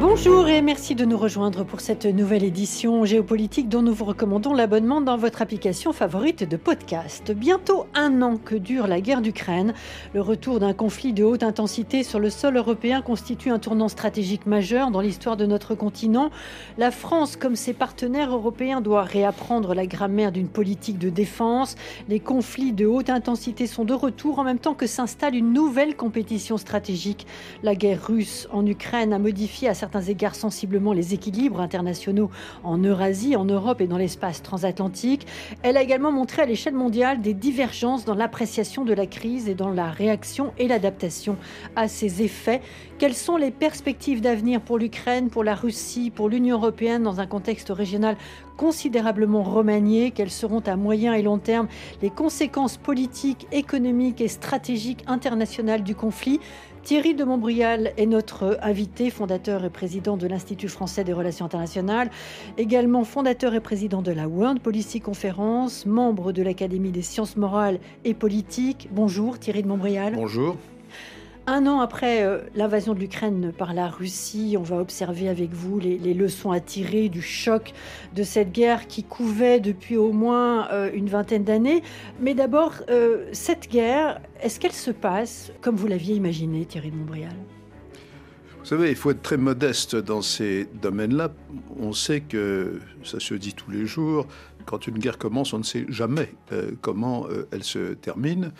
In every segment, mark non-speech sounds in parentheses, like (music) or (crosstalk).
Bonjour et merci de nous rejoindre pour cette nouvelle édition géopolitique dont nous vous recommandons l'abonnement dans votre application favorite de podcast. Bientôt un an que dure la guerre d'Ukraine, le retour d'un conflit de haute intensité sur le sol européen constitue un tournant stratégique majeur dans l'histoire de notre continent. La France, comme ses partenaires européens, doit réapprendre la grammaire d'une politique de défense. Les conflits de haute intensité sont de retour en même temps que s'installe une nouvelle compétition stratégique. La guerre russe en Ukraine a modifié à certains certains égards sensiblement les équilibres internationaux en Eurasie, en Europe et dans l'espace transatlantique. Elle a également montré à l'échelle mondiale des divergences dans l'appréciation de la crise et dans la réaction et l'adaptation à ses effets. Quelles sont les perspectives d'avenir pour l'Ukraine, pour la Russie, pour l'Union européenne dans un contexte régional considérablement remanié? Quelles seront à moyen et long terme les conséquences politiques, économiques et stratégiques internationales du conflit? Thierry de Montbrial est notre invité, fondateur et président de l'Institut français des relations internationales, également fondateur et président de la World Policy Conference, membre de l'Académie des sciences morales et politiques. Bonjour Thierry de Montbrial. Bonjour. Un an après euh, l'invasion de l'Ukraine par la Russie, on va observer avec vous les, leçons à tirer du choc de cette guerre qui couvait depuis au moins euh, une vingtaine d'années. Mais d'abord, euh, cette guerre, est-ce qu'elle se passe comme vous l'aviez imaginé, Thierry de Montbrial? Vous savez, il faut être très modeste dans ces domaines-là. On sait que ça se dit tous les jours. Quand une guerre commence, on ne sait jamais comment elle se termine.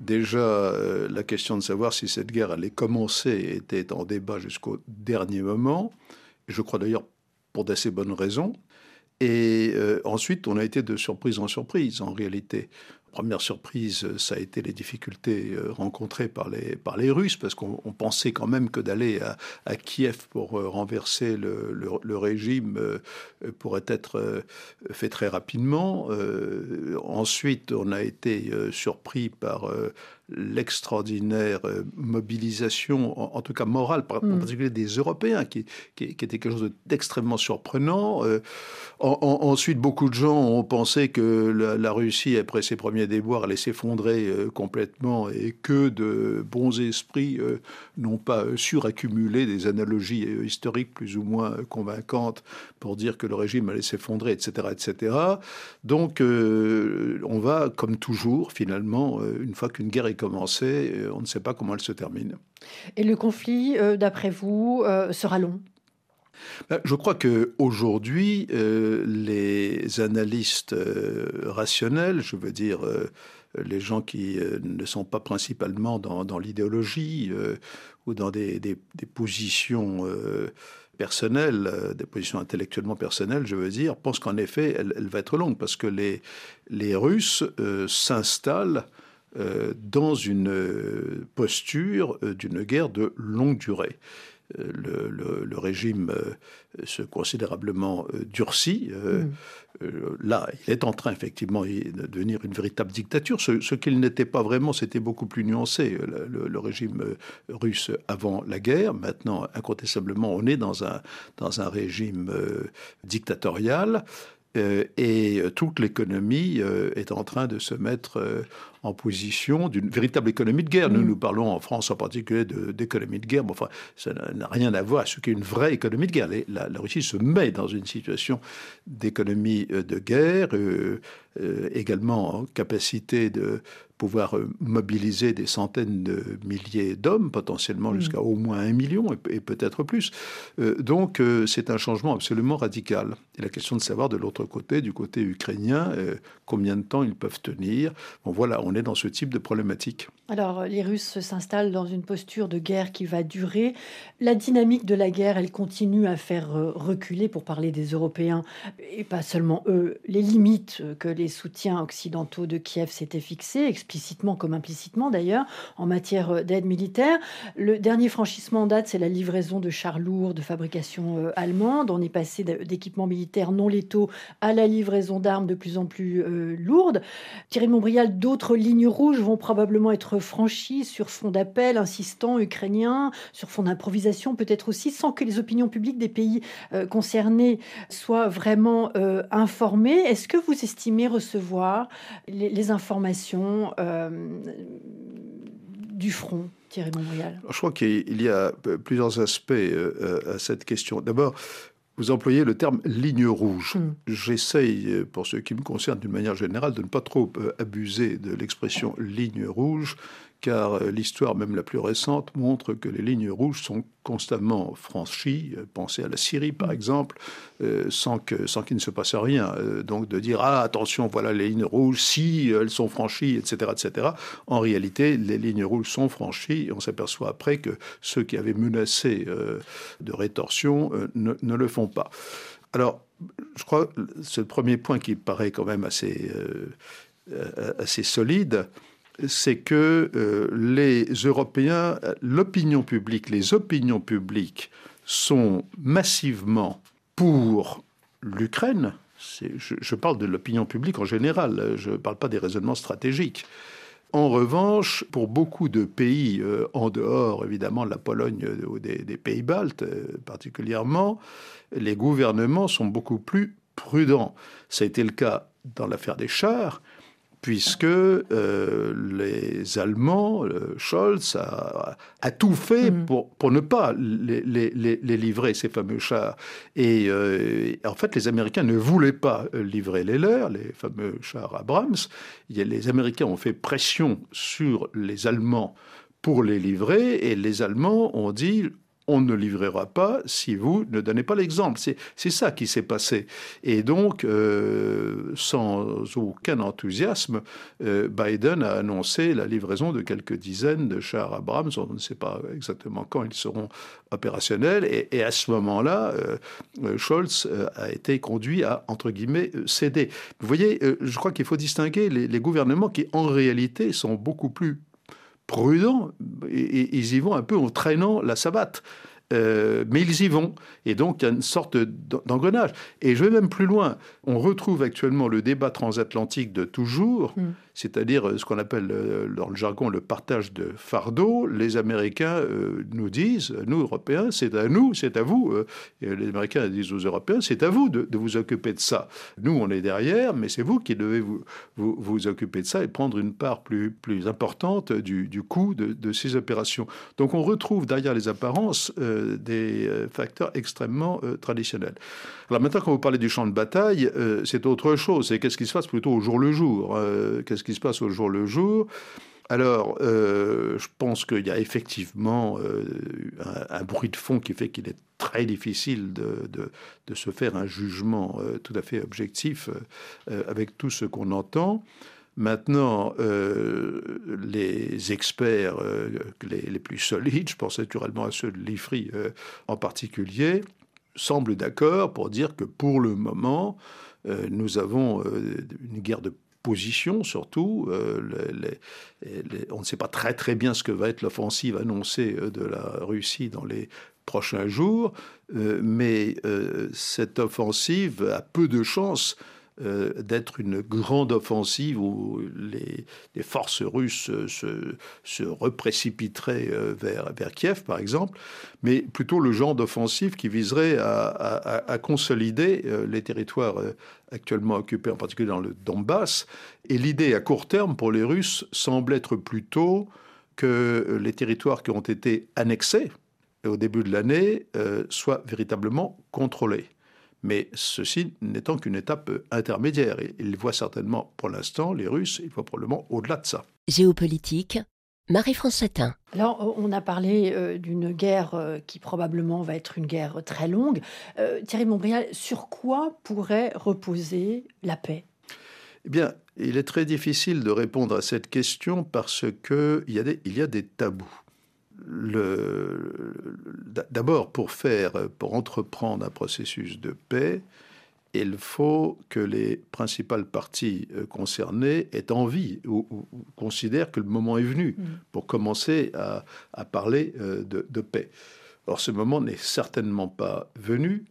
Déjà, euh, la question de savoir si cette guerre allait commencer était en débat jusqu'au dernier moment. Je crois d'ailleurs pour d'assez bonnes raisons. Et euh, ensuite, on a été de surprise en surprise, en réalité première surprise, ça a été les difficultés euh, rencontrées par les, par les Russes, parce qu'on pensait quand même que d'aller à, Kiev pour euh, renverser le, le, régime euh, pourrait être fait très rapidement. ensuite, on a été surpris par l'extraordinaire mobilisation, en, tout cas morale, en mm. particulier des Européens, qui, qui, était quelque chose d'extrêmement surprenant. ensuite, beaucoup de gens ont pensé que la, la Russie, après ses premiers déboires allait s'effondrer euh, complètement et que de bons esprits euh, n'ont pas suraccumulé des analogies euh, historiques plus ou moins convaincantes pour dire que le régime allait s'effondrer, etc., etc. Donc, on va, comme toujours, finalement, une fois qu'une guerre est commencée, on ne sait pas comment elle se termine. Et le conflit, d'après vous, sera long? Ben, je crois que aujourd'hui, euh, les analystes euh, rationnels, je veux dire euh, les gens qui ne sont pas principalement dans, l'idéologie ou dans des, positions personnelles, des positions intellectuellement personnelles, je veux dire, pensent qu'en effet, elle, va être longue parce que les, les Russes s'installent dans une posture d'une guerre de longue durée le, régime euh, se considérablement euh, durcit. Euh, mm. Là, il est en train effectivement de devenir une véritable dictature. Ce, qu'il n'était pas vraiment, c'était beaucoup plus nuancé. Le, régime russe avant la guerre, maintenant, incontestablement, on est dans un, dans un régime dictatorial. et toute l'économie est en train de se mettre en position d'une véritable économie de guerre. Nous, mm. nous parlons en France en particulier d'économie de, guerre, mais enfin, ça n'a rien à voir avec ce qu'est une vraie économie de guerre. La, Russie se met dans une situation d'économie euh, de guerre, euh, euh, également en capacité de pouvoir mobiliser des centaines de milliers d'hommes, potentiellement mm. jusqu'à au moins un million et, peut-être plus. donc c'est un changement absolument radical. Et la question de savoir de l'autre côté, du côté ukrainien, combien de temps ils peuvent tenir. Bon voilà, on dans ce type de problématique. Alors, les Russes s'installent dans une posture de guerre qui va durer. La dynamique de la guerre, elle continue à faire euh, reculer, pour parler des Européens, et pas seulement eux, les limites que les soutiens occidentaux de Kiev s'étaient fixées, explicitement comme implicitement d'ailleurs, en matière d'aide militaire. Le dernier franchissement en date, c'est la livraison de chars lourds de fabrication euh, allemande. On est passé d'équipements militaires non létaux à la livraison d'armes de plus en plus euh, lourdes. Thierry Montbrial, d'autres lignes rouges vont probablement être franchies sur fond d'appel insistant ukrainien, sur fond d'improvisation peut-être aussi, sans que les opinions publiques des pays euh, concernés soient vraiment euh, informées. Est-ce que vous estimez recevoir les, informations euh, du front, Thierry Montbrial Je crois qu'il y a plusieurs aspects à cette question. D'abord, vous employez le terme ligne rouge. Hmm. J'essaye, pour ce qui me concerne d'une manière générale, de ne pas trop abuser de l'expression ligne rouge, car euh, l'histoire même la plus récente montre que les lignes rouges sont constamment franchies. Euh, pensez à la Syrie, par exemple, euh, sans qu'il sans qu'il ne se passe rien. donc de dire, ah, attention, voilà les lignes rouges, si elles sont franchies, etc., etc. En réalité, les lignes rouges sont franchies et on s'aperçoit après que ceux qui avaient menacé de rétorsion ne, le font pas. Alors, je crois que le premier point qui paraît quand même assez, assez solide c'est que euh, les Européens, l'opinion publique, les opinions publiques sont massivement pour l'Ukraine. Je, parle de l'opinion publique en général, je ne parle pas des raisonnements stratégiques. En revanche, pour beaucoup de pays, euh, en dehors évidemment de la Pologne euh, ou des, pays baltes particulièrement, les gouvernements sont beaucoup plus prudents. Ça a été le cas dans l'affaire des chars, puisque euh, les Allemands, euh, Scholz, a, tout fait mm. pour, pour ne pas les, les, les, livrer, ces fameux chars. Et euh, en fait, les Américains ne voulaient pas livrer les leurs, les fameux chars Abrams. Les Américains ont fait pression sur les Allemands pour les livrer, et les Allemands ont dit on ne livrera pas si vous ne donnez pas l'exemple. C'est ça qui s'est passé. Et donc, euh, sans aucun enthousiasme, euh, Biden a annoncé la livraison de quelques dizaines de chars Abrams. On ne sait pas exactement quand ils seront opérationnels. Et, à ce moment-là, euh, Scholz a été conduit à, entre guillemets, céder. Vous voyez, je crois qu'il faut distinguer les gouvernements qui, en réalité, sont beaucoup plus prudents, et, ils y vont un peu en traînant la savate. Euh, mais ils y vont. Et donc, il y a une sorte d'engrenage. Et je vais même plus loin. On retrouve actuellement le débat transatlantique de toujours, mm c'est-à-dire euh, ce qu'on appelle euh, dans le jargon le partage de fardeau. Les Américains euh, nous disent, nous Européens, c'est à nous, c'est à vous. Les Américains disent aux Européens, c'est à vous de, vous occuper de ça. Nous, on est derrière, mais c'est vous qui devez vous, vous, occuper de ça et prendre une part plus, plus importante du, du coût de, ces opérations. Donc on retrouve derrière les apparences des facteurs extrêmement traditionnels. Alors maintenant, quand vous parlez du champ de bataille, c'est autre chose. C'est qu'est-ce qui se passe plutôt au jour le jour qui se passe au jour le jour. Alors, euh, je pense qu'il y a effectivement euh, un, bruit de fond qui fait qu'il est très difficile de, de, se faire un jugement euh, tout à fait objectif avec tout ce qu'on entend. Maintenant, les experts les, les, plus solides, je pense naturellement à ceux de l'IFRI en particulier, semblent d'accord pour dire que pour le moment, nous avons une guerre de position surtout. Euh, on ne sait pas très bien ce que va être l'offensive annoncée euh, de la Russie dans les prochains jours, euh, mais cette offensive a peu de chances d'être une grande offensive où les, forces russes se, reprécipiteraient vers, vers Kiev, par exemple, mais plutôt le genre d'offensive qui viserait à, consolider les territoires actuellement occupés, en particulier dans le Donbass. Et l'idée à court terme pour les Russes semble être plutôt que les territoires qui ont été annexés au début de l'année euh, soient véritablement contrôlés. Mais ceci n'étant qu'une étape intermédiaire. Ils voient certainement, pour l'instant, les Russes, ils voient probablement au-delà de ça. Géopolitique, Marie-France Satin. Alors, on a parlé euh, d'une guerre euh, qui probablement va être une guerre très longue. Euh, Thierry Montbrial, sur quoi pourrait reposer la paix? Eh bien, il est très difficile de répondre à cette question parce qu'il y, a des, il y a des tabous. D'abord, pour faire, pour entreprendre un processus de paix, il faut que les principales parties euh, concernées aient envie ou, considèrent que le moment est venu mm. pour commencer à, parler euh, de, paix. Or, ce moment n'est certainement pas venu,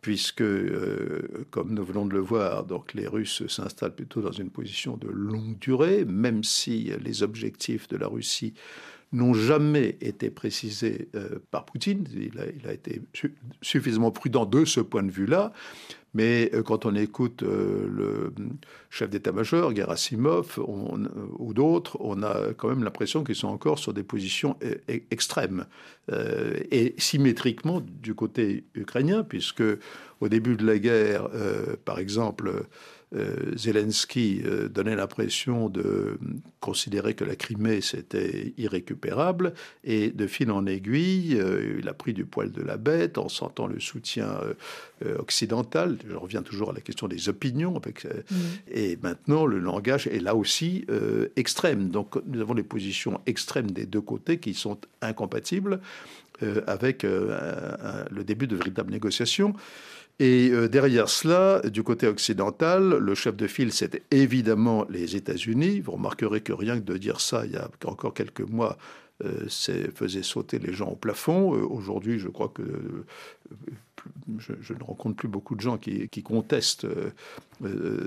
puisque, euh, comme nous venons de le voir, donc les Russes s'installent plutôt dans une position de longue durée, même si les objectifs de la Russie n'ont jamais été précisés par Poutine. Il a, été suffisamment prudent de ce point de vue-là. Mais quand on écoute le chef d'état-major, Gerasimov, ou d'autres, on a quand même l'impression qu'ils sont encore sur des positions e, extrêmes. et symétriquement du côté ukrainien, puisque au début de la guerre, par exemple, euh, Zelensky euh, donnait l'impression de considérer que la Crimée c'était irrécupérable et de fil en aiguille, euh, il a pris du poil de la bête en sentant le soutien occidental. Je reviens toujours à la question des opinions. Mm. Et maintenant, le langage est là aussi extrême. Donc nous avons des positions extrêmes des deux côtés qui sont incompatibles avec le début de véritables négociations. Et euh, derrière cela, du côté occidental, le chef de file, c'est évidemment les États-Unis. Vous remarquerez que rien que de dire ça, il y a encore quelques mois, euh, faisait sauter les gens au plafond. Euh, aujourd'hui, je crois que je, ne rencontre plus beaucoup de gens qui, contestent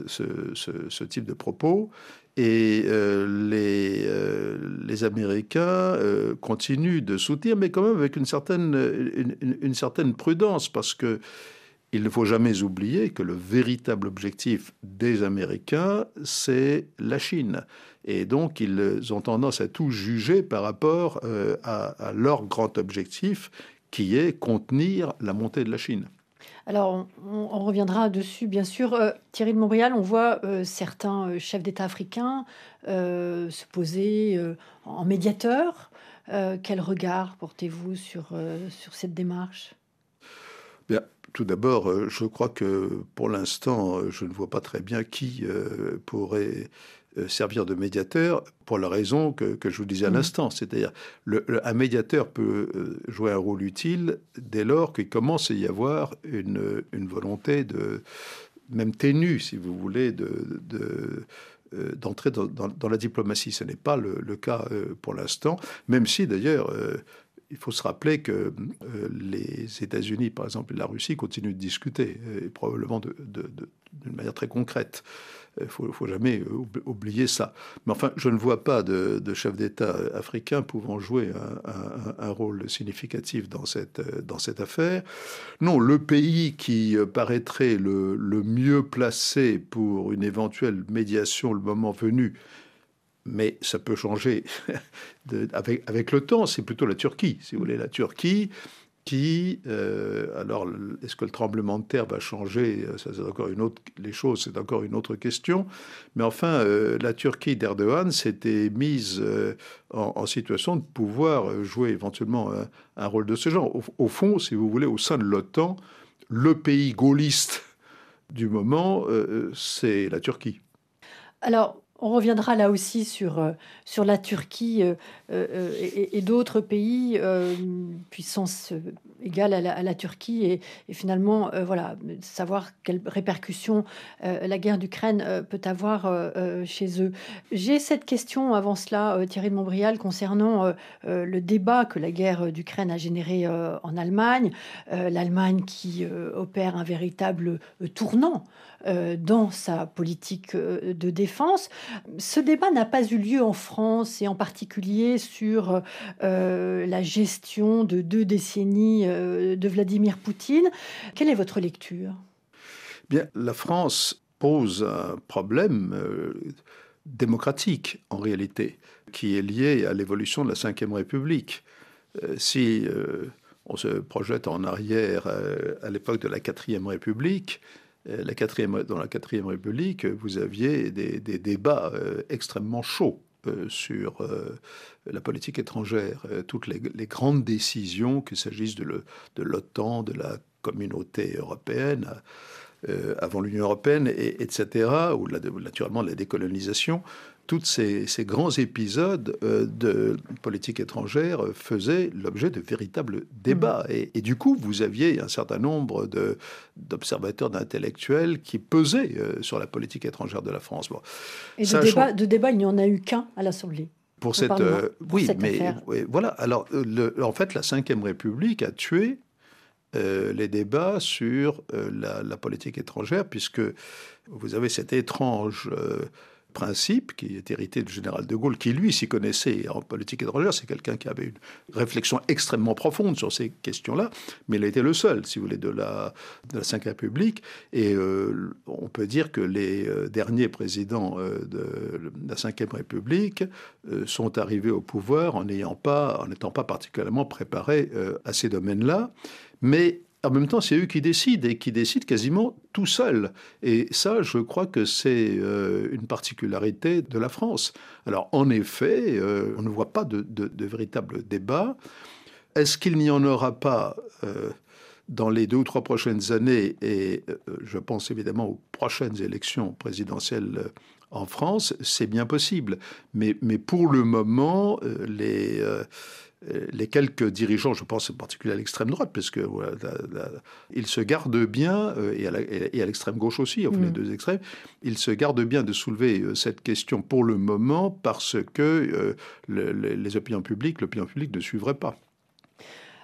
ce, type de propos. Et les, Américains continuent de soutenir, mais quand même avec une certaine, une certaine prudence, parce que il ne faut jamais oublier que le véritable objectif des Américains, c'est la Chine. Et donc, ils ont tendance à tout juger par rapport euh, à, leur grand objectif, qui est contenir la montée de la Chine. Alors, on, reviendra dessus, bien sûr. Euh, Thierry de Montréal, on voit euh, certains chefs d'État africains se poser en médiateur. quel regard portez-vous sur, sur cette démarche? Bien, tout d'abord, euh, je crois que pour l'instant, euh, je ne vois pas très bien qui euh, pourrait servir de médiateur pour la raison que, je vous disais à mmh. l'instant. C'est-à-dire, un médiateur peut jouer un rôle utile dès lors qu'il commence à y avoir une, volonté de, même ténue, si vous voulez, de, d'entrer dans, la diplomatie. Ce n'est pas le, cas pour l'instant, même si d'ailleurs il faut se rappeler que euh, les États-Unis, par exemple, et la Russie continuent de discuter, et probablement d'une manière très concrète. Il ne faut, jamais oublier ça. Mais enfin, je ne vois pas de, chef d'État africain pouvant jouer un, rôle significatif dans cette, affaire. Non, le pays qui paraîtrait le mieux placé pour une éventuelle médiation le moment venu, mais ça peut changer (laughs) avec, avec, le temps. C'est plutôt la Turquie, si vous voulez. La Turquie qui, euh, alors, est-ce que le tremblement de terre va changer? C'est encore une autre. Les choses, c'est encore une autre question. Mais enfin, euh, la Turquie d'Erdogan s'était mise euh, en, situation de pouvoir jouer éventuellement un, rôle de ce genre. Au, au, fond, si vous voulez, au sein de l'OTAN, le pays gaulliste du moment, c'est la Turquie. Alors, on reviendra là aussi sur, euh, sur la Turquie euh, euh, et, d'autres pays, puissance égale à la, Turquie, et, finalement, voilà, savoir quelles répercussions la guerre d'Ukraine peut avoir chez eux. J'ai cette question avant cela, Thierry de Montbrial, concernant le débat que la guerre d'Ukraine a généré en Allemagne, l'Allemagne qui opère un véritable tournant dans sa politique de défense. Ce débat n'a pas eu lieu en France et en particulier sur euh, la gestion de deux décennies de Vladimir Poutine. Quelle est votre lecture? Bien, la France pose un problème démocratique en réalité, qui est lié à l'évolution de la Ve République. si on se projette en arrière à l'époque de la Quatrième République, euh, la quatrième, dans la quatrième République, vous aviez des, débats euh, extrêmement chauds euh, sur la politique étrangère. toutes les, grandes décisions, qu'il s'agisse de l'OTAN, de, la communauté européenne, avant l'Union européenne, et, etc., ou naturellement de la décolonisation, tous ces, grands épisodes euh, de politique étrangère faisaient l'objet de véritables débats. Mm. Et, du coup, vous aviez un certain nombre d'observateurs, d'intellectuels qui pesaient euh, sur la politique étrangère de la France. et de débat, de débat, il n'y en a eu qu'un à l'Assemblée. Pour cette, euh, oui, mais voilà. Alors, en fait, la Ve République a tué les débats sur la, la, politique étrangère, puisque vous avez cette étrange principe qui est hérité du général de Gaulle, qui lui s'y connaissait en politique étrangère. C'est quelqu'un qui avait une réflexion extrêmement profonde sur ces questions-là, mais il a été le seul, si vous voulez, de la, de la République. Et euh, on peut dire que les euh, derniers présidents euh, de la Ve République sont arrivés au pouvoir en n'ayant pas, n'étant pas particulièrement préparés à ces domaines-là. Mais en même temps, c'est eux qui décident et qui décident quasiment tout seuls. Et ça, je crois que c'est euh, une particularité de la France. Alors, en effet, euh, on ne voit pas de, véritable débat. Est-ce qu'il n'y en aura pas euh, dans les deux ou trois prochaines années Et je pense évidemment aux prochaines élections présidentielles en France, c'est bien possible. Mais, pour le moment, les les quelques dirigeants, je pense en particulier à l'extrême droite, parce que voilà, ils se gardent bien, euh, et à l'extrême gauche aussi, enfin les mm. deux extrêmes, ils se gardent bien de soulever euh, cette question pour le moment parce que les opinions publiques, l'opinion publique ne suivrait pas.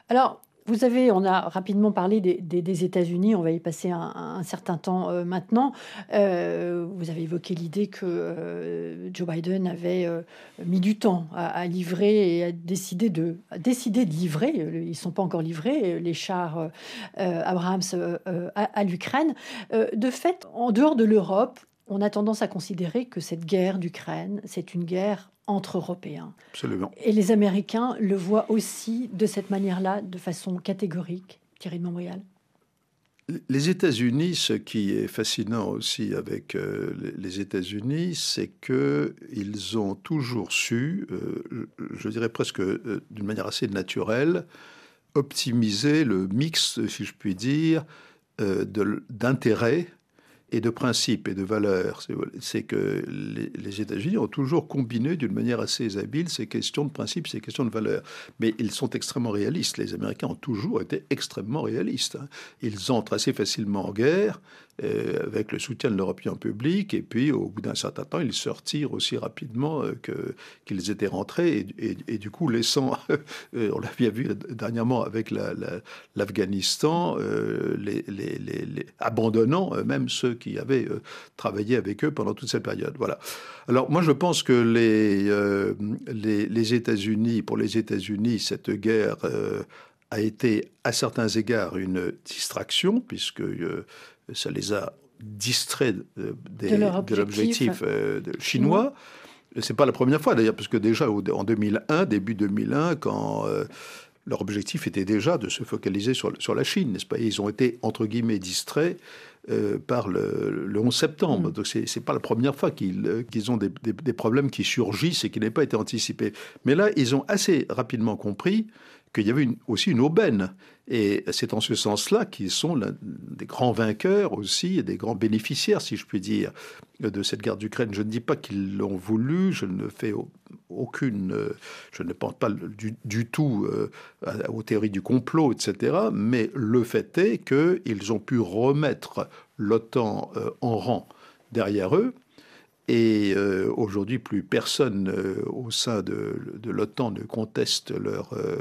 Alors, vous avez, on a rapidement parlé des, États-Unis, on va y passer un, certain temps euh, maintenant. Euh, vous avez évoqué l'idée que euh, Joe Biden avait mis du temps à, livrer et à décider de, de livrer, ils ne sont pas encore livrés, les chars Abrams à, à l'Ukraine. de fait, en dehors de l'Europe, on a tendance à considérer que cette guerre d'Ukraine, c'est une guerre entre Européens. Absolument. Et les Américains le voient aussi de cette manière-là, de façon catégorique. Thierry de Montréal. Les États-Unis, ce qui est fascinant aussi avec euh, les États-Unis, c'est qu'ils ont toujours su, euh, je dirais presque euh, d'une manière assez naturelle, optimiser le mix, si je puis dire, d'intérêts et de principes et de valeurs. C'est que les, États-Unis ont toujours combiné d'une manière assez habile ces questions de principes, ces questions de valeurs. Mais ils sont extrêmement réalistes. Les Américains ont toujours été extrêmement réalistes. Hein. Ils entrent assez facilement en guerre avec le soutien de l'Europe public, et puis au bout d'un certain temps, ils se retirent aussi rapidement euh, qu'ils étaient rentrés, et, du coup laissant, (laughs) euh, on l'a bien vu dernièrement avec l'Afghanistan, les, abandonnant même ceux qui avaient travaillé avec eux pendant toute cette période. Voilà. Alors moi je pense que les, les États-Unis, pour les États-Unis, cette guerre a été à certains égards une distraction, puisque ça les a distraits de, l'objectif euh, chinois. C'est pas la première fois d'ailleurs, parce que déjà en 2001, début 2001, quand euh, leur objectif était déjà de se focaliser sur, sur la Chine, n'est-ce pas? Ils ont été entre guillemets distraits euh, par le, 11 septembre. Mm. Donc c'est n'est pas la première fois qu'ils ont des, des, problèmes qui surgissent et qui n'avaient pas été anticipés. Mais là, ils ont assez rapidement compris qu'il y avait aussi une aubaine. Et c'est en ce sens-là qu'ils sont des grands vainqueurs aussi des grands bénéficiaires, si je puis dire, de cette guerre d'Ukraine. Je ne dis pas qu'ils l'ont voulu, je ne fais aucune, je ne pense pas du, tout euh, aux théories du complot, etc. Mais le fait est qu'ils ont pu remettre l'OTAN euh, en rang derrière eux et euh, aujourd'hui, plus personne euh, au sein de, l'OTAN ne conteste leur, euh,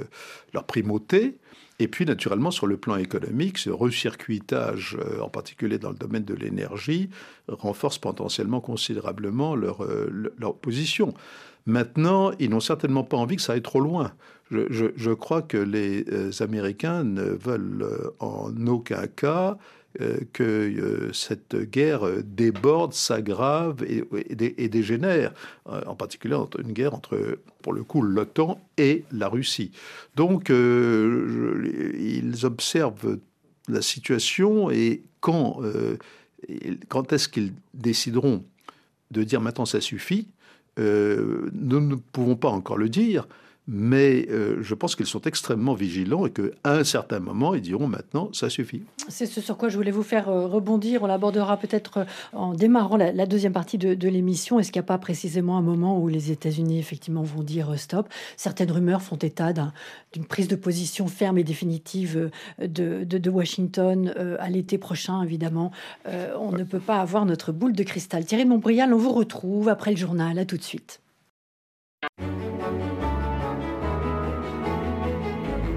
leur primauté. Et puis, naturellement, sur le plan économique, ce recircuitage, en particulier dans le domaine de l'énergie, renforce potentiellement considérablement leur, position. Maintenant, ils n'ont certainement pas envie que ça aille trop loin. Je, crois que les Américains ne veulent en aucun cas que euh, cette guerre déborde, s'aggrave et, dégénère, euh, en particulier une guerre entre, pour le coup, l'OTAN et la Russie. Donc, ils observent la situation et quand, quand est-ce qu'ils décideront de dire maintenant ça suffit, nous ne pouvons pas encore le dire, mais euh, je pense qu'ils sont extrêmement vigilants et qu'à un certain moment, ils diront maintenant, ça suffit. C'est ce sur quoi je voulais vous faire euh, rebondir. On l'abordera peut-être euh, en démarrant la, deuxième partie de, l'émission. Est-ce qu'il n'y a pas précisément un moment où les États-Unis, effectivement, vont dire stop? Certaines rumeurs font état d'une prise de position ferme et définitive de, Washington à l'été prochain, évidemment. on ne peut pas avoir notre boule de cristal. Thierry Montbrial, on vous retrouve après le journal. À tout de suite.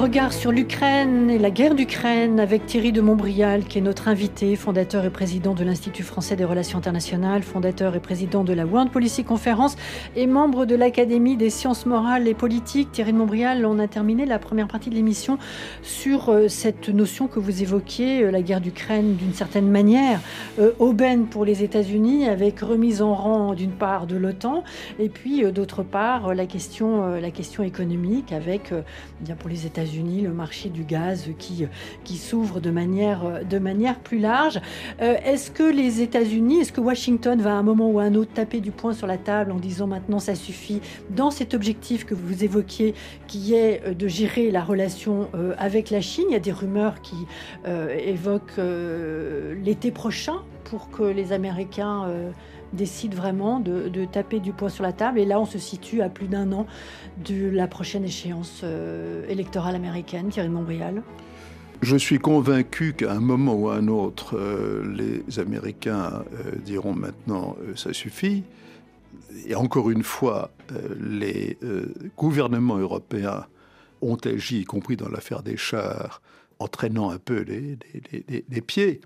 Regard sur l'Ukraine et la guerre d'Ukraine avec Thierry de Montbrial, qui est notre invité, fondateur et président de l'Institut français des relations internationales, fondateur et président de la World Policy Conference et membre de l'Académie des sciences morales et politiques. Thierry de Montbrial, on a terminé la première partie de l'émission sur euh, cette notion que vous évoquiez, euh, la guerre d'Ukraine d'une certaine manière, euh, aubaine pour les États-Unis avec remise en rang d'une part de l'OTAN et puis d'autre part la question, économique avec, bien pour les États-Unis, le marché du gaz qui, qui s'ouvre de manière, de manière plus large. Euh, est-ce que les États-Unis, est-ce que Washington va à un moment ou à un autre taper du poing sur la table en disant maintenant ça suffit dans cet objectif que vous évoquiez qui est euh, de gérer la relation euh, avec la Chine? Il y a des rumeurs qui évoquent l'été prochain pour que les Américains décide vraiment de, taper du poing sur la table. Et là, on se situe à plus d'un an de la prochaine échéance euh, électorale américaine. Thierry Montbrial je suis convaincu qu'à un moment ou à un autre, euh, les Américains euh, diront maintenant ça suffit. Et encore une fois, les gouvernements européens ont agi, y compris dans l'affaire des chars, entraînant un peu les pieds.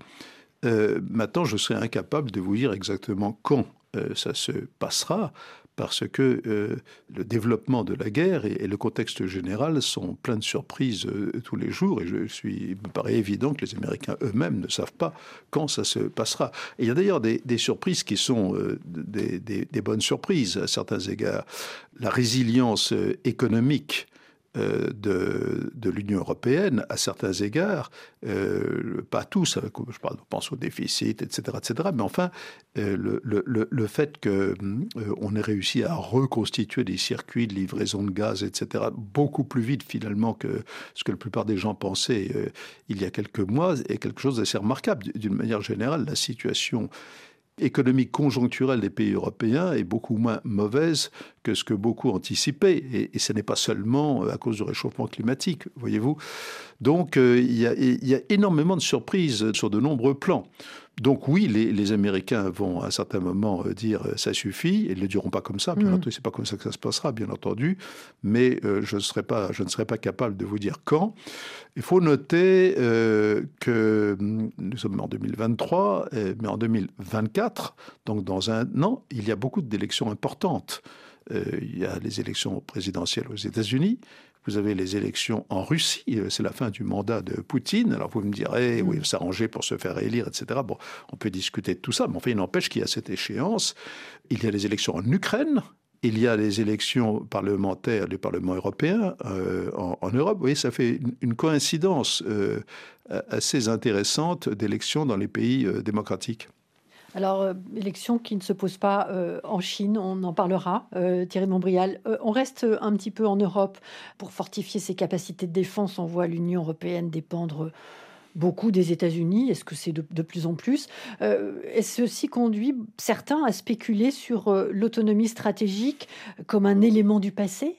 Euh, maintenant, je serais incapable de vous dire exactement quand euh, ça se passera, parce que euh, le développement de la guerre et, le contexte général sont pleins de surprises tous les jours, et je suis, il me paraît évident que les Américains eux-mêmes ne savent pas quand ça se passera. il y a d'ailleurs des, surprises qui sont des, des, bonnes surprises à certains égards. La résilience économique euh, de, de l'Union européenne à certains égards, euh, pas tous, euh, je pense au déficit, etc., etc. Mais enfin, le, le, le, fait qu'on ait réussi à reconstituer des circuits de livraison de gaz, etc., beaucoup plus vite finalement que ce que la plupart des gens pensaient il y a quelques mois, est quelque chose d'assez remarquable. D'une manière générale, la situation économique conjoncturelle des pays européens est beaucoup moins mauvaise que ce que beaucoup anticipaient. Et, ce n'est pas seulement euh, à cause du réchauffement climatique, voyez-vous. Donc euh, il, y a, énormément de surprises sur de nombreux plans. Donc oui, les, Américains vont à un certain moment euh, dire ça suffit, et ils ne le diront pas comme ça, bien mmh. entendu, c'est pas comme ça que ça se passera, bien entendu, mais je, serai pas, je ne serai pas capable de vous dire quand. Il faut noter que hum, nous sommes en 2023, mais en 2024, donc dans un an, il y a beaucoup d'élections importantes. Euh, il y a les élections présidentielles aux États-Unis. Vous avez les élections en Russie, euh, c'est la fin du mandat de Poutine. Alors vous me direz, oui, il s'arranger pour se faire élire, etc. Bon, on peut discuter de tout ça, mais enfin, il n'empêche qu'il y a cette échéance. Il y a les élections en Ukraine, il y a les élections parlementaires du Parlement européen euh, en, Europe. Vous voyez, ça fait une, coïncidence assez intéressante d'élections dans les pays démocratiques. Alors, euh, élection qui ne se pose pas euh, en Chine, on en parlera, euh, Thierry Montbrial. on reste un petit peu en Europe pour fortifier ses capacités de défense. On voit l'Union européenne dépendre beaucoup des États-Unis. Est-ce que c'est de, plus en plus? Est-ce aussi conduit certains à spéculer sur l'autonomie stratégique comme un élément du passé?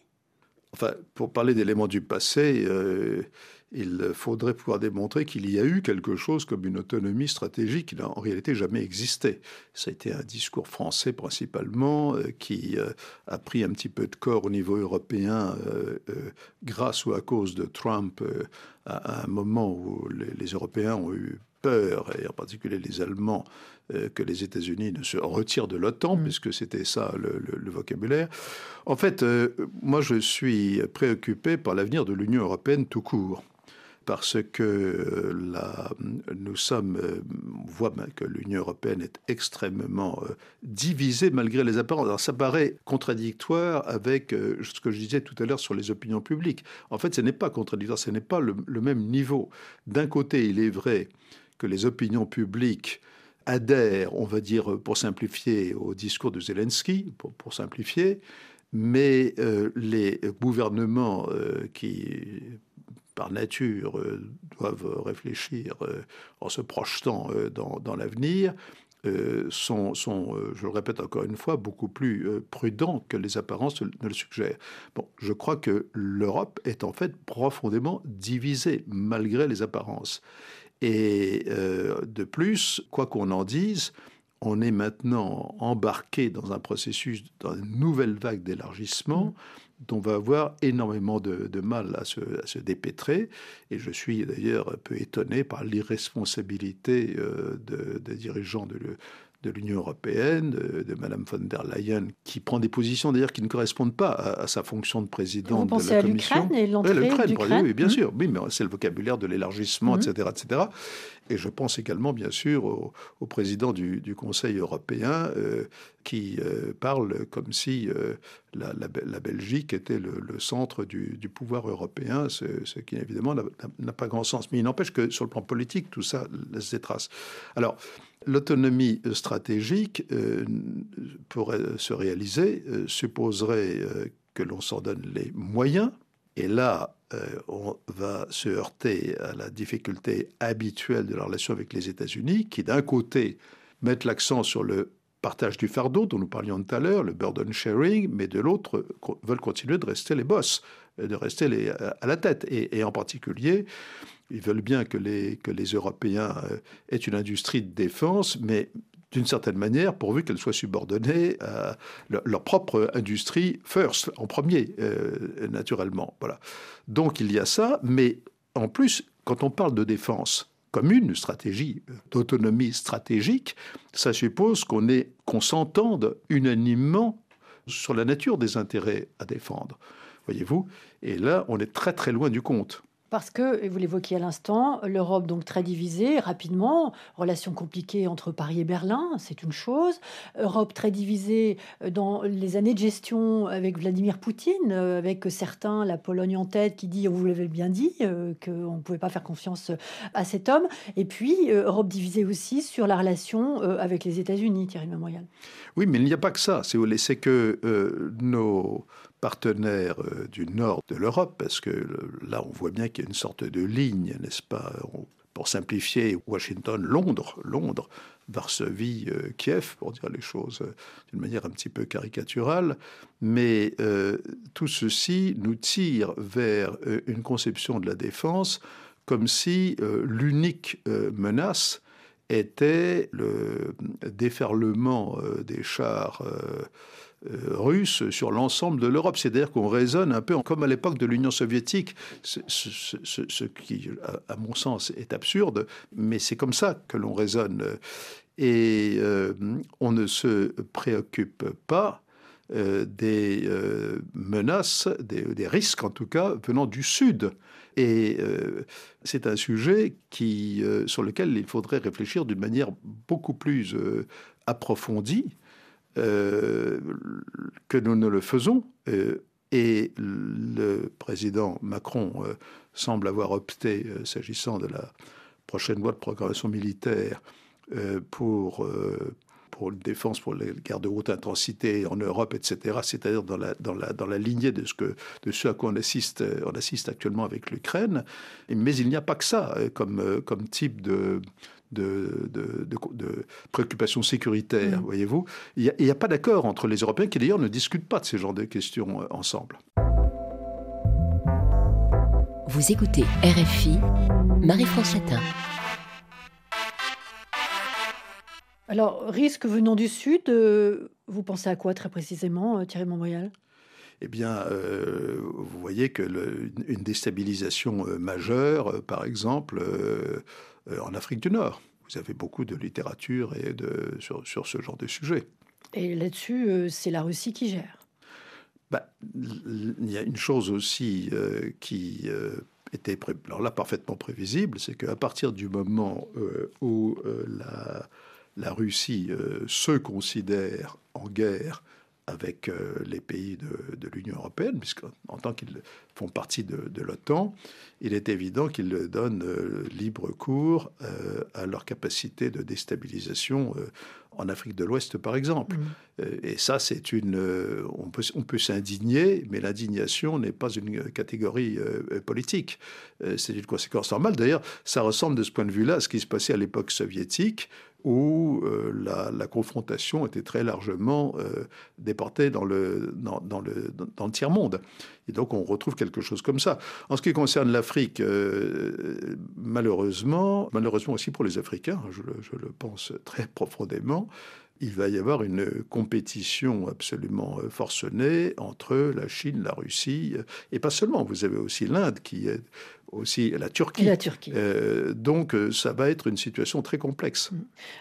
Enfin, pour parler d'éléments du passé, il faudrait pouvoir démontrer qu'il y a eu quelque chose comme une autonomie stratégique qui n'a en réalité jamais existé. Ça a été un discours français principalement euh, qui euh, a pris un petit peu de corps au niveau européen euh, grâce ou à cause de Trump à, un moment où les, Européens ont eu peur, et en particulier les Allemands, que les États-Unis ne se retirent de l'OTAN, mm. puisque c'était ça le, vocabulaire. En fait, moi, je suis préoccupé par l'avenir de l'Union européenne tout court parce que euh, la, nous sommes, euh, on voit que l'Union européenne est extrêmement euh, divisée malgré les apparences. Alors ça paraît contradictoire avec ce que je disais tout à l'heure sur les opinions publiques. En fait, ce n'est pas contradictoire, ce n'est pas le, même niveau. D'un côté, il est vrai que les opinions publiques adhèrent, on va dire, pour simplifier, au discours de Zelensky, pour, pour simplifier, mais les gouvernements qui par nature, euh, doivent réfléchir euh, en se projetant euh, dans, l'avenir, sont, je le répète encore une fois, beaucoup plus prudents que les apparences ne le suggèrent. Bon, je crois que l'Europe est en fait profondément divisée, malgré les apparences. Et de plus, quoi qu'on en dise, on est maintenant embarqué dans un processus, dans une nouvelle vague d'élargissement. Dont on va avoir énormément de, mal à se, dépêtrer. Et je suis d'ailleurs un peu étonné par l'irresponsabilité des dirigeants de, de l'Union européenne, de, Mme von der Leyen, qui prend des positions d'ailleurs qui ne correspondent pas à, sa fonction de présidente de la Commission. Vous pensez à l'Ukraine et l'entrée oui, bien mmh. sûr. Oui, mais c'est le vocabulaire de l'élargissement, etc., mmh. etc. Et je pense également, bien sûr, au, président du, Conseil européen euh, qui euh, parle comme si euh, la, Belgique était le, centre du, pouvoir européen, ce, ce qui évidemment n'a pas grand sens. Mais il n'empêche que sur le plan politique, tout ça laisse des traces. Alors, l'autonomie stratégique, pour se réaliser, supposerait que l'on s'en donne les moyens. Et là, euh, on va se heurter à la difficulté habituelle de la relation avec les États-Unis, qui d'un côté mettent l'accent sur le partage du fardeau dont nous parlions tout à l'heure, le burden sharing, mais de l'autre veulent continuer de rester les boss, de rester à la tête. Et, en particulier, ils veulent bien que les, que les Européens euh, aient une industrie de défense, mais d'une certaine manière, pourvu qu'elles soient subordonnées à leur, propre industrie first, en premier, euh, naturellement. Voilà. Donc il y a ça, mais en plus, quand on parle de défense commune, stratégie d'autonomie stratégique, ça suppose qu'on qu'on s'entende unanimement sur la nature des intérêts à défendre. Voyez-vous Et là, on est très très loin du compte. Parce que, et vous l'évoquiez à l'instant, l'Europe donc très divisée rapidement, relations compliquées entre Paris et Berlin, c'est une chose. Europe très divisée euh, dans les années de gestion avec Vladimir Poutine, euh, avec certains, la Pologne en tête, qui dit, vous l'avait bien dit, euh, qu'on ne pouvait pas faire confiance à cet homme. Et puis, Europe divisée aussi sur la relation avec les États-Unis, Thierry Memorial. Oui, mais il n'y a pas que ça, si vous voulez. C'est que nos partenaires euh, du nord de l'Europe, parce que là, on voit bien qu'il y a une sorte de ligne, n'est-ce pas Pour simplifier, Washington, Londres, Londres, Varsovie, euh, Kiev, pour dire les choses euh, d'une manière un petit peu caricaturale. Mais tout ceci nous tire vers une conception de la défense comme si l'unique menace était le déferlement des chars russe sur l'ensemble de l'Europe. C'est-à-dire qu'on raisonne un peu comme à l'époque de l'Union soviétique, ce, qui, à, mon sens, est absurde, mais c'est comme ça que l'on raisonne. Et euh, on ne se préoccupe pas euh, des menaces, des, risques en tout cas, venant du Sud. Et c'est un sujet qui, sur lequel il faudrait réfléchir d'une manière beaucoup plus approfondie euh, que nous ne le faisons. Euh, et le président Macron euh, semble avoir opté, s'agissant de la prochaine loi de programmation militaire, pour pour une défense, pour les guerres de haute intensité en Europe, etc., c'est-à-dire dans la, dans, la, dans la lignée de ce, que, de ce à quoi on assiste, on assiste actuellement avec l'Ukraine. Mais il n'y a pas que ça comme, comme type de, de, de, préoccupations sécuritaires, mm. voyez-vous. Il n'y a, pas d'accord entre les Européens qui d'ailleurs ne discutent pas de ces genres de questions euh, ensemble. Vous écoutez RFI, Marie-France Satin. Alors, risque venant du Sud, euh, vous pensez à quoi très précisément, euh, Thierry Montbrial? Eh bien, vous voyez que une déstabilisation majeure, par exemple, euh, en Afrique du Nord. Vous avez beaucoup de littérature et de, sur, sur ce genre de sujet. Et là-dessus, euh, c'est la Russie qui gère. Bah, il y a une chose aussi euh, qui était alors là parfaitement prévisible, c'est qu'à partir du moment où la, la, Russie se considère en guerre avec les pays de, de l'Union européenne, puisqu'en tant qu'ils font partie de, de l'OTAN, il est évident qu'ils donnent euh, libre cours euh, à leur capacité de déstabilisation euh, en Afrique de l'Ouest, par exemple. Mmh. et ça, c'est une. on peut, on peut s'indigner, mais l'indignation n'est pas une catégorie politique. c'est une conséquence normale. D'ailleurs, ça ressemble de ce point de vue-là à ce qui se passait à l'époque soviétique, où la, la, confrontation était très largement déportée dans le, dans le, dans le tiers-monde. Et donc on retrouve quelque chose comme ça. En ce qui concerne l'Afrique, euh, malheureusement, malheureusement aussi pour les Africains, je le, pense très profondément, il va y avoir une compétition absolument forcenée entre la Chine, la Russie, et pas seulement. Vous avez aussi l'Inde qui est aussi la Turquie. La Turquie. Euh, donc euh, ça va être une situation très complexe. Mm.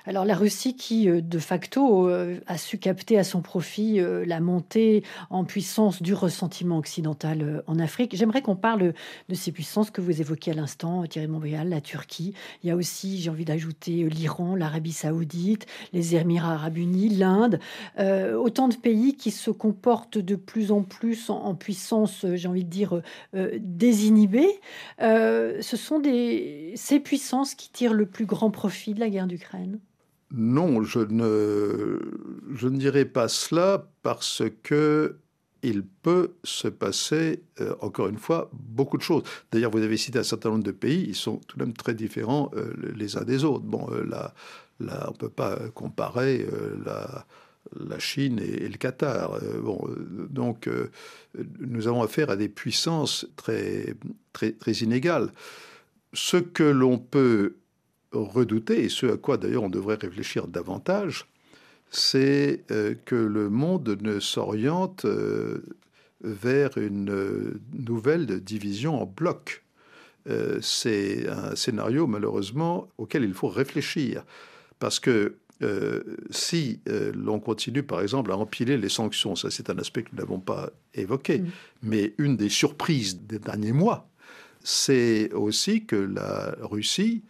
Alors la Russie qui, euh, de facto, a su capter à son profit la montée en puissance du ressentiment occidental en Afrique. J'aimerais qu'on parle de ces puissances que vous évoquiez à l'instant, Thierry Montréal, la Turquie. Il y a aussi, j'ai envie d'ajouter, l'Iran, l'Arabie saoudite, les Émirats arabes l'Inde. autant de pays qui se comportent de plus en plus en, puissance, j'ai envie de dire, désinhibée. Euh, ce sont ces puissances qui tirent le plus grand profit de la guerre d'Ukraine Non, je ne, dirais pas cela parce que il peut se passer, euh, encore une fois, beaucoup de choses. D'ailleurs, vous avez cité un certain nombre de pays, ils sont tout de même très différents euh, les uns des autres. Bon, là, là on ne peut pas comparer la, la Chine et, le Qatar. Euh, euh, donc, euh, nous avons affaire à des puissances très, très, très inégales. Ce que l'on peut redouter, et ce à quoi d'ailleurs on devrait réfléchir davantage, c'est que le monde ne s'oriente vers une nouvelle division en blocs. c'est un scénario malheureusement auquel il faut réfléchir, parce que euh, si euh, l'on continue, par exemple, à empiler les sanctions, ça c'est un aspect que nous n'avons pas évoqué, mm. mais une des surprises des derniers mois, c'est aussi que la Russie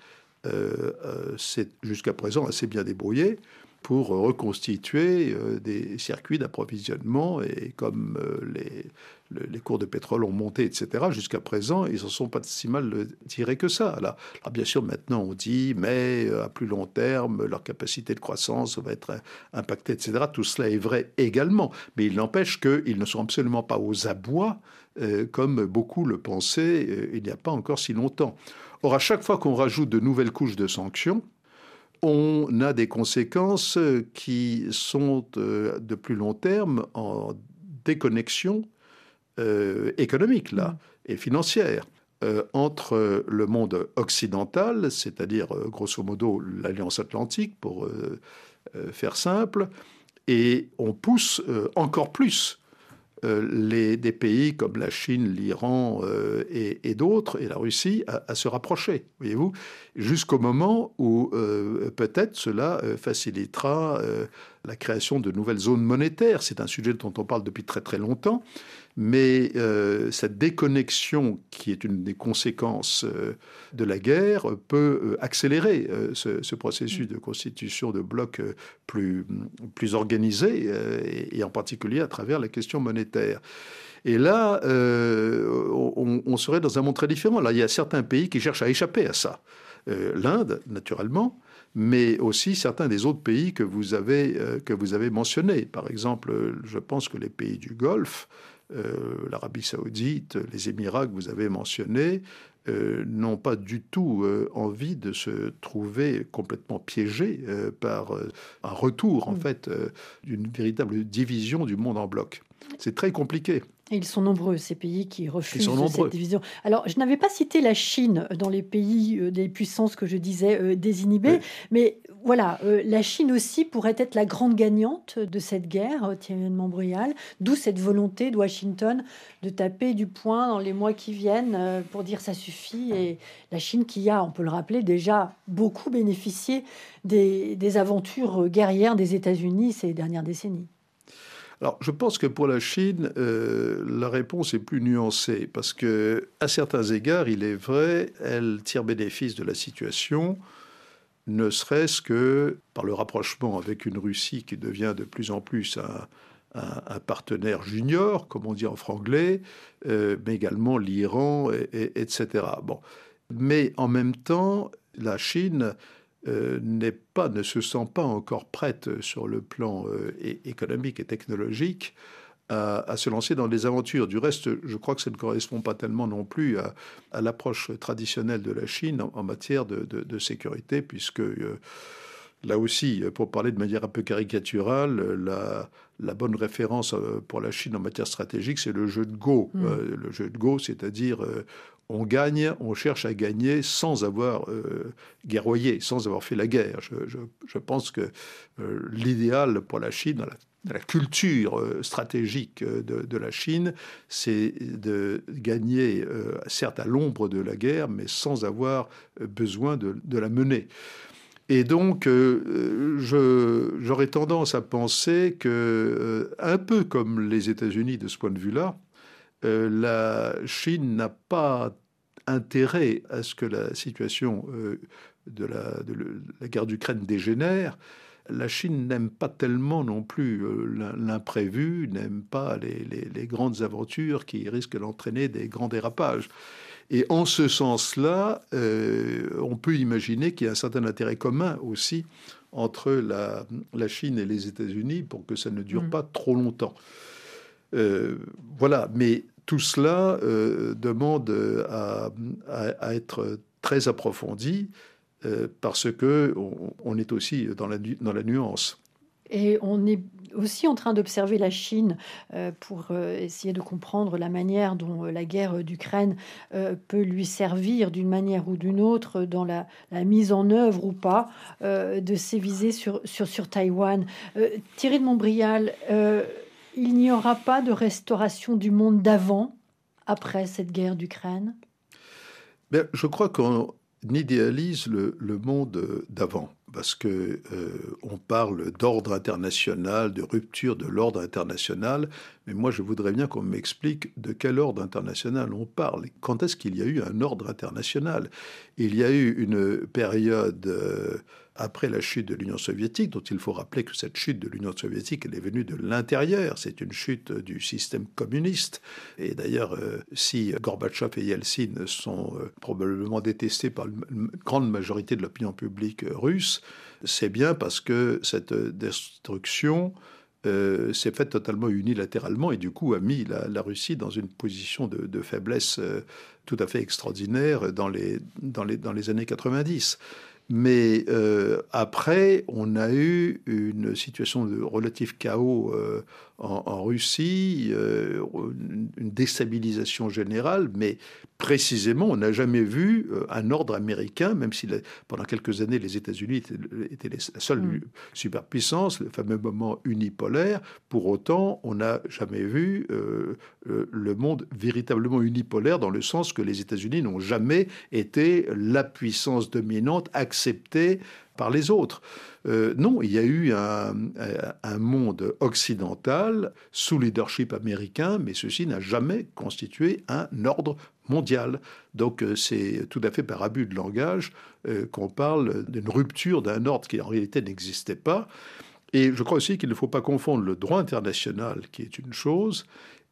euh, s'est jusqu'à présent assez bien débrouillée pour reconstituer des circuits d'approvisionnement et comme les, les cours de pétrole ont monté, etc. Jusqu'à présent, ils ne sont pas si mal tirés que ça. Alors, bien sûr, maintenant, on dit, mais euh, à plus long terme, leur capacité de croissance va être impactée, etc. Tout cela est vrai également. Mais il n'empêche qu'ils ne sont absolument pas aux abois, euh, comme beaucoup le pensaient euh, il n'y a pas encore si longtemps. Or, à chaque fois qu'on rajoute de nouvelles couches de sanctions, on a des conséquences qui sont de plus long terme en déconnexion euh, économique là mm. et financière euh, entre le monde occidental, c'est-à-dire euh, grosso modo l'Alliance Atlantique pour faire simple, et on pousse encore plus les, des pays comme la Chine, l'Iran et, d'autres, et la Russie, à, se rapprocher, voyez-vous, jusqu'au moment où peut-être cela facilitera la création de nouvelles zones monétaires. C'est un sujet dont on parle depuis très très longtemps. Mais euh, cette déconnexion, qui est une des conséquences euh, de la guerre, peut euh, accélérer ce, processus de constitution de blocs plus, plus organisés, et, en particulier à travers la question monétaire. Et là, on, on, serait dans un monde très différent. Là, il y a certains pays qui cherchent à échapper à ça. L'Inde, naturellement, mais aussi certains des autres pays que vous avez, que vous avez mentionnés. Par exemple, je pense que les pays du Golfe, euh, l'Arabie saoudite, les Émirats que vous avez mentionnés, euh, n'ont pas du tout euh, envie de se trouver complètement piégés par un retour, en mm. fait, d'une véritable division du monde en bloc. C'est très compliqué. ils sont nombreux, ces pays qui refusent cette division. Alors, je n'avais pas cité la Chine dans les pays des puissances que je disais désinhibées, mais voilà, euh, la Chine aussi pourrait être la grande gagnante de cette guerre, euh, Thierry Montbrial, d'où cette volonté de Washington de taper du poing dans les mois qui viennent euh, pour dire ça suffit. Et la Chine qui a, on peut le rappeler, déjà beaucoup bénéficié des, aventures guerrières des États-Unis ces dernières décennies. Alors, je pense que pour la Chine, la réponse est plus nuancée parce que, à certains égards, il est vrai, elle tire bénéfice de la situation ne serait-ce que par le rapprochement avec une Russie qui devient de plus en plus un, partenaire junior, comme on dit en franglais, euh, mais également l'Iran, et, etc. Bon. Mais en même temps, la Chine euh, n'est pas, ne se sent pas encore prête sur le plan euh, économique et technologique à, se lancer dans des aventures. Du reste, je crois que ça ne correspond pas tellement non plus à, l'approche traditionnelle de la Chine en, matière de, sécurité, puisque euh, Là aussi, pour parler de manière un peu caricaturale, la, la bonne référence euh, pour la Chine en matière stratégique, c'est le jeu de Go. Mm. Euh, le jeu de Go, c'est-à-dire euh, on gagne, on cherche à gagner sans avoir guerroyé, sans avoir fait la guerre. Je, pense que l'idéal pour la Chine, dans la, culture stratégique de, la Chine, c'est de gagner, certes à l'ombre de la guerre, mais sans avoir besoin de, de la mener. Et donc, euh, j'aurais tendance à penser que, euh, un peu comme les États-Unis de ce point de vue-là, euh, la Chine n'a pas intérêt à ce que la situation de la, guerre d'Ukraine dégénère. La Chine n'aime pas tellement non plus l'imprévu, n'aime pas les, grandes aventures qui risquent d'entraîner des grands dérapages. Et en ce sens-là, euh, on peut imaginer qu'il y a un certain intérêt commun aussi entre la, la Chine et les États-Unis pour que ça ne dure mm. pas trop longtemps. Euh, voilà, mais tout cela euh, demande à, à, être très approfondi parce que on, est aussi dans la, dans la nuance. Et on est aussi en train d'observer la Chine euh, pour euh, essayer de comprendre la manière dont euh, la guerre d'Ukraine peut lui servir d'une manière ou d'une autre dans la, mise en œuvre ou pas de ses visées sur, sur, sur Taïwan. Thierry de Montbrial, il n'y aura pas de restauration du monde d'avant, après cette guerre d'Ukraine? Ben, Je crois qu'on idéalise le, le monde d'avant parce que euh, on parle d'ordre international, de rupture de l'ordre international, mais moi je voudrais bien qu'on m'explique de quel ordre international on parle. Quand est-ce qu'il y a eu un ordre international? Il y a eu une période euh, après la chute de l'Union soviétique, dont il faut rappeler que cette chute de l'Union soviétique, elle est venue de l'intérieur, c'est une chute du système communiste. Et d'ailleurs, euh, si Gorbatchev et Yeltsin sont probablement détestés par une grande majorité de l'opinion publique russe, c'est bien parce que cette destruction euh, s'est faite totalement unilatéralement et du coup a mis la, Russie dans une position de, faiblesse euh, tout à fait extraordinaire dans les années 90. Mais euh, après, on a eu une situation de relatif chaos en, Russie, une déstabilisation générale, mais précisément, on n'a jamais vu euh, un ordre américain, même si pendant quelques années les États-Unis étaient, la seule mm. superpuissance, le fameux moment unipolaire. Pour autant, on n'a jamais vu euh, euh, le monde véritablement unipolaire dans le sens que les États-Unis n'ont jamais été la puissance dominante acceptée par les autres. Euh, non, il y a eu un, monde occidental sous leadership américain, mais ceci n'a jamais constitué un ordre mondial. Donc euh, c'est tout à fait par abus de langage euh, qu'on parle d'une rupture d'un ordre qui en réalité n'existait pas. Et je crois aussi qu'il ne faut pas confondre le droit international, qui est une chose,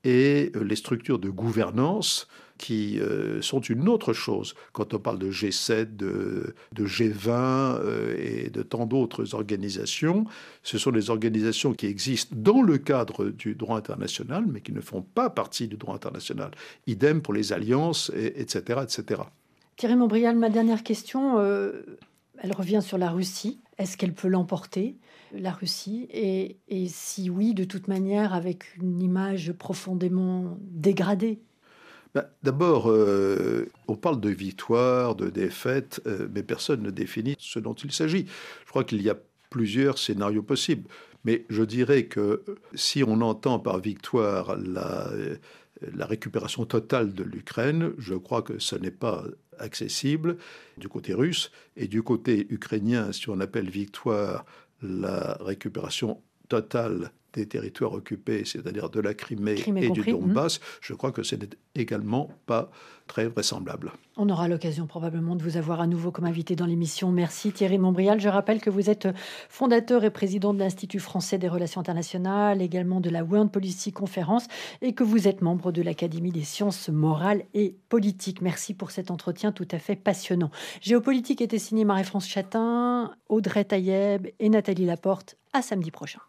et les structures de gouvernance qui euh, sont une autre chose. Quand on parle de G7, de, G20 euh, et de tant d'autres organisations, ce sont des organisations qui existent dans le cadre du droit international, mais qui ne font pas partie du droit international. Idem pour les alliances, etc., etc. Thierry Montbrial, ma dernière question, euh, elle revient sur la Russie. Est-ce qu'elle peut l'emporter, la Russie? Et si oui, de toute manière, avec une image profondément dégradée ben, d'abord, euh, on parle de victoire, de défaite, euh, mais personne ne définit ce dont il s'agit. Je crois qu'il y a plusieurs scénarios possibles. Mais je dirais que si on entend par victoire la, la récupération totale de l'Ukraine, je crois que ce n'est pas accessible du côté russe. Et du côté ukrainien, si on appelle victoire la récupération totale des territoires occupés, c'est-à-dire de la Crimée, et du Donbass, mhm. je crois que ce n'est également pas très vraisemblable. On aura l'occasion probablement de vous avoir à nouveau comme invité dans l'émission. Merci Thierry Montbrial. Je rappelle que vous êtes fondateur et président de l'Institut français des relations internationales, également de la World Policy Conference, et que vous êtes membre de l'Académie des sciences morales et politiques. Merci pour cet entretien tout à fait passionnant. Géopolitique était signé Marie-France Chatin, Audrey Taïeb et Nathalie Laporte. À samedi prochain.